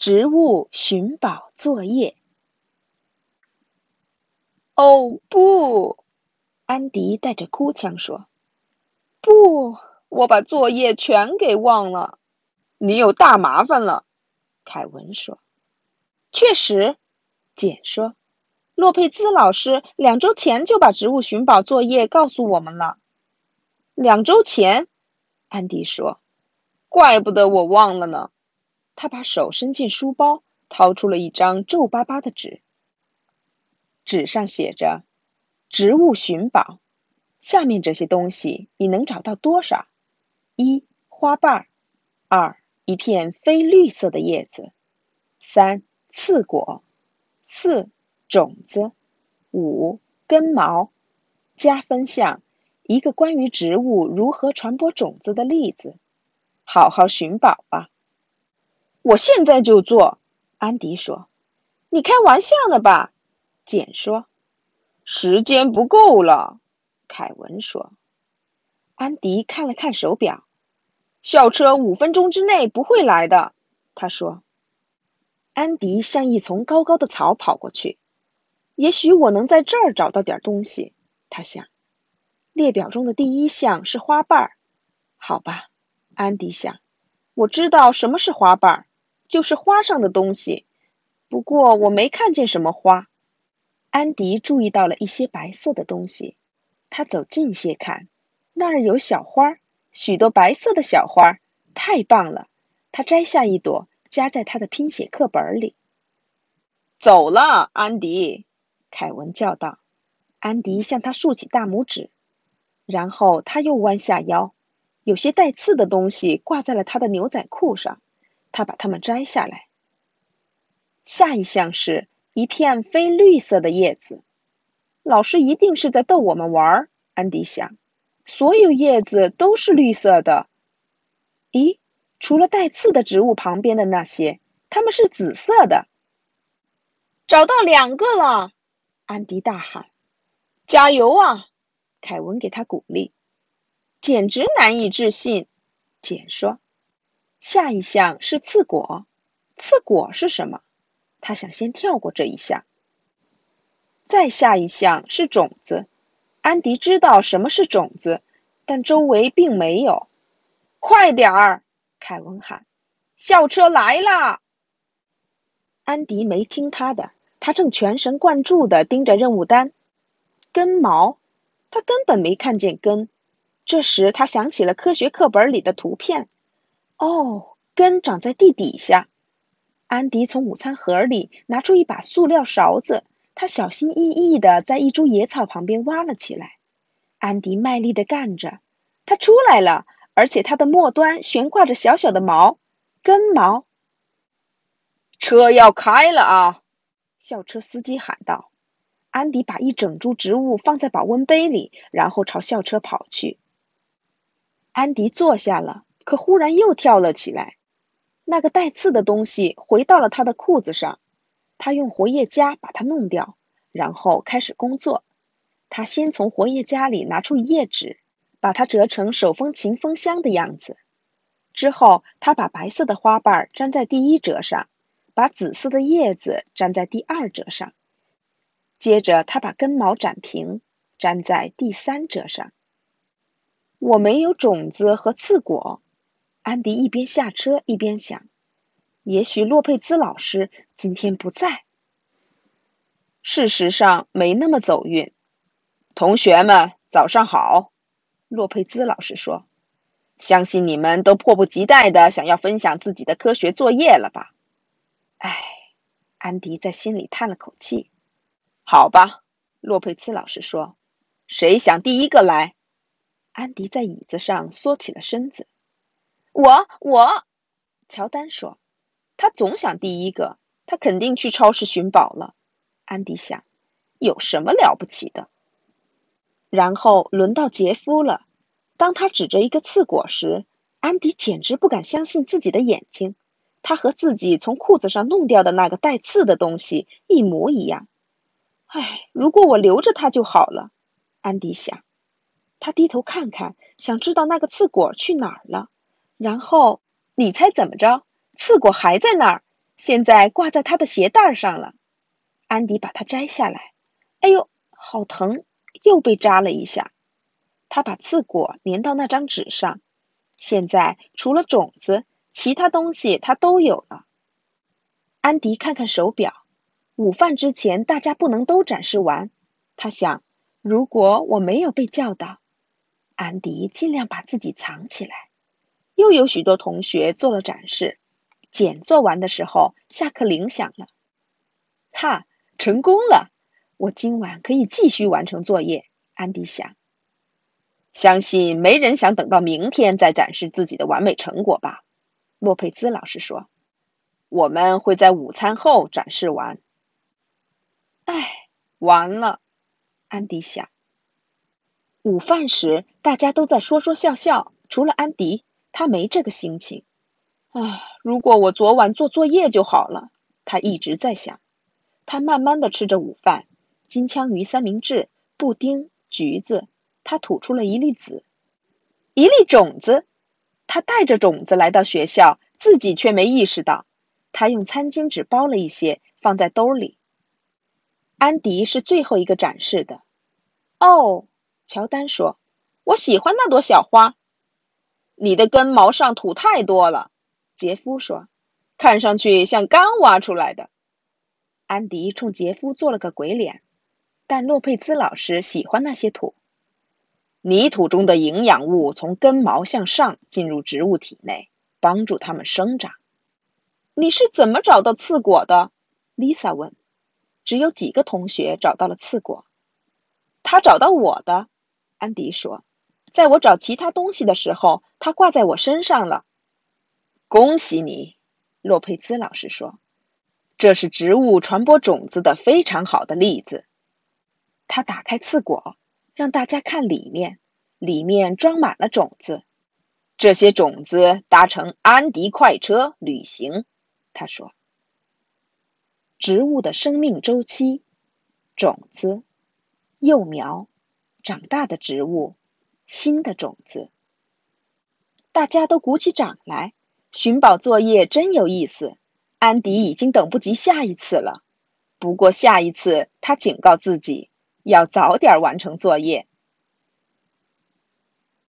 植物寻宝作业。哦不！安迪带着哭腔说：“不，我把作业全给忘了。”你有大麻烦了，凯文说。确实，简说。洛佩兹老师两周前就把植物寻宝作业告诉我们了。两周前，安迪说。怪不得我忘了呢。他把手伸进书包，掏出了一张皱巴巴的纸。纸上写着“植物寻宝”，下面这些东西你能找到多少？一、花瓣；二、一片非绿色的叶子；三、刺果；四、种子；五、根毛。加分项：一个关于植物如何传播种子的例子。好好寻宝吧。我现在就做，安迪说。你开玩笑呢吧？简说。时间不够了，凯文说。安迪看了看手表。校车五分钟之内不会来的，他说。安迪向一丛高高的草跑过去。也许我能在这儿找到点东西，他想。列表中的第一项是花瓣儿。好吧，安迪想。我知道什么是花瓣儿，就是花上的东西。不过我没看见什么花。安迪注意到了一些白色的东西。他走近些看，那儿有小花。许多白色的小花，太棒了！他摘下一朵，夹在他的拼写课本里。走了，安迪，凯文叫道。安迪向他竖起大拇指，然后他又弯下腰。有些带刺的东西挂在了他的牛仔裤上，他把它们摘下来。下一项是一片非绿色的叶子。老师一定是在逗我们玩儿，安迪想。所有叶子都是绿色的。咦，除了带刺的植物旁边的那些，它们是紫色的。找到两个了！安迪大喊：“加油啊！”凯文给他鼓励。简直难以置信，简说。下一项是刺果。刺果是什么？他想先跳过这一项。再下一项是种子。安迪知道什么是种子，但周围并没有。快点儿！凯文喊：“校车来了！”安迪没听他的，他正全神贯注地盯着任务单。根毛，他根本没看见根。这时他想起了科学课本里的图片。哦，根长在地底下。安迪从午餐盒里拿出一把塑料勺子。他小心翼翼地在一株野草旁边挖了起来。安迪卖力地干着，它出来了，而且它的末端悬挂着小小的毛——根毛。车要开了啊！校车司机喊道。安迪把一整株植物放在保温杯里，然后朝校车跑去。安迪坐下了，可忽然又跳了起来。那个带刺的东西回到了他的裤子上。他用活页夹把它弄掉，然后开始工作。他先从活页夹里拿出一页纸，把它折成手风琴风箱的样子。之后，他把白色的花瓣粘在第一折上，把紫色的叶子粘在第二折上。接着，他把根毛展平，粘在第三折上。我没有种子和刺果。安迪一边下车一边想。也许洛佩兹老师今天不在。事实上，没那么走运。同学们，早上好！洛佩兹老师说：“相信你们都迫不及待的想要分享自己的科学作业了吧？”唉，安迪在心里叹了口气。好吧，洛佩兹老师说：“谁想第一个来？”安迪在椅子上缩起了身子。我，我，乔丹说。他总想第一个，他肯定去超市寻宝了。安迪想，有什么了不起的？然后轮到杰夫了。当他指着一个刺果时，安迪简直不敢相信自己的眼睛。他和自己从裤子上弄掉的那个带刺的东西一模一样。唉，如果我留着它就好了。安迪想。他低头看看，想知道那个刺果去哪儿了。然后，你猜怎么着？刺果还在那儿，现在挂在他的鞋带上了。安迪把它摘下来，哎呦，好疼！又被扎了一下。他把刺果粘到那张纸上，现在除了种子，其他东西他都有了。安迪看看手表，午饭之前大家不能都展示完。他想，如果我没有被叫到，安迪尽量把自己藏起来。又有许多同学做了展示。简做完的时候，下课铃响了。哈，成功了！我今晚可以继续完成作业。安迪想。相信没人想等到明天再展示自己的完美成果吧？洛佩兹老师说：“我们会在午餐后展示完。”唉，完了，安迪想。午饭时，大家都在说说笑笑，除了安迪，他没这个心情。唉，如果我昨晚做作业就好了。他一直在想。他慢慢的吃着午饭，金枪鱼三明治、布丁、橘子。他吐出了一粒籽，一粒种子。他带着种子来到学校，自己却没意识到。他用餐巾纸包了一些，放在兜里。安迪是最后一个展示的。哦，乔丹说：“我喜欢那朵小花。”你的根毛上土太多了，杰夫说：“看上去像刚挖出来的。”安迪冲杰夫做了个鬼脸，但洛佩兹老师喜欢那些土。泥土中的营养物从根毛向上进入植物体内，帮助它们生长。你是怎么找到刺果的？Lisa 问。只有几个同学找到了刺果。他找到我的，安迪说。在我找其他东西的时候，它挂在我身上了。恭喜你，洛佩兹老师说。这是植物传播种子的非常好的例子。他打开刺果。让大家看里面，里面装满了种子。这些种子搭乘安迪快车旅行。他说：“植物的生命周期，种子、幼苗、长大的植物、新的种子。”大家都鼓起掌来。寻宝作业真有意思。安迪已经等不及下一次了。不过下一次，他警告自己。要早点完成作业。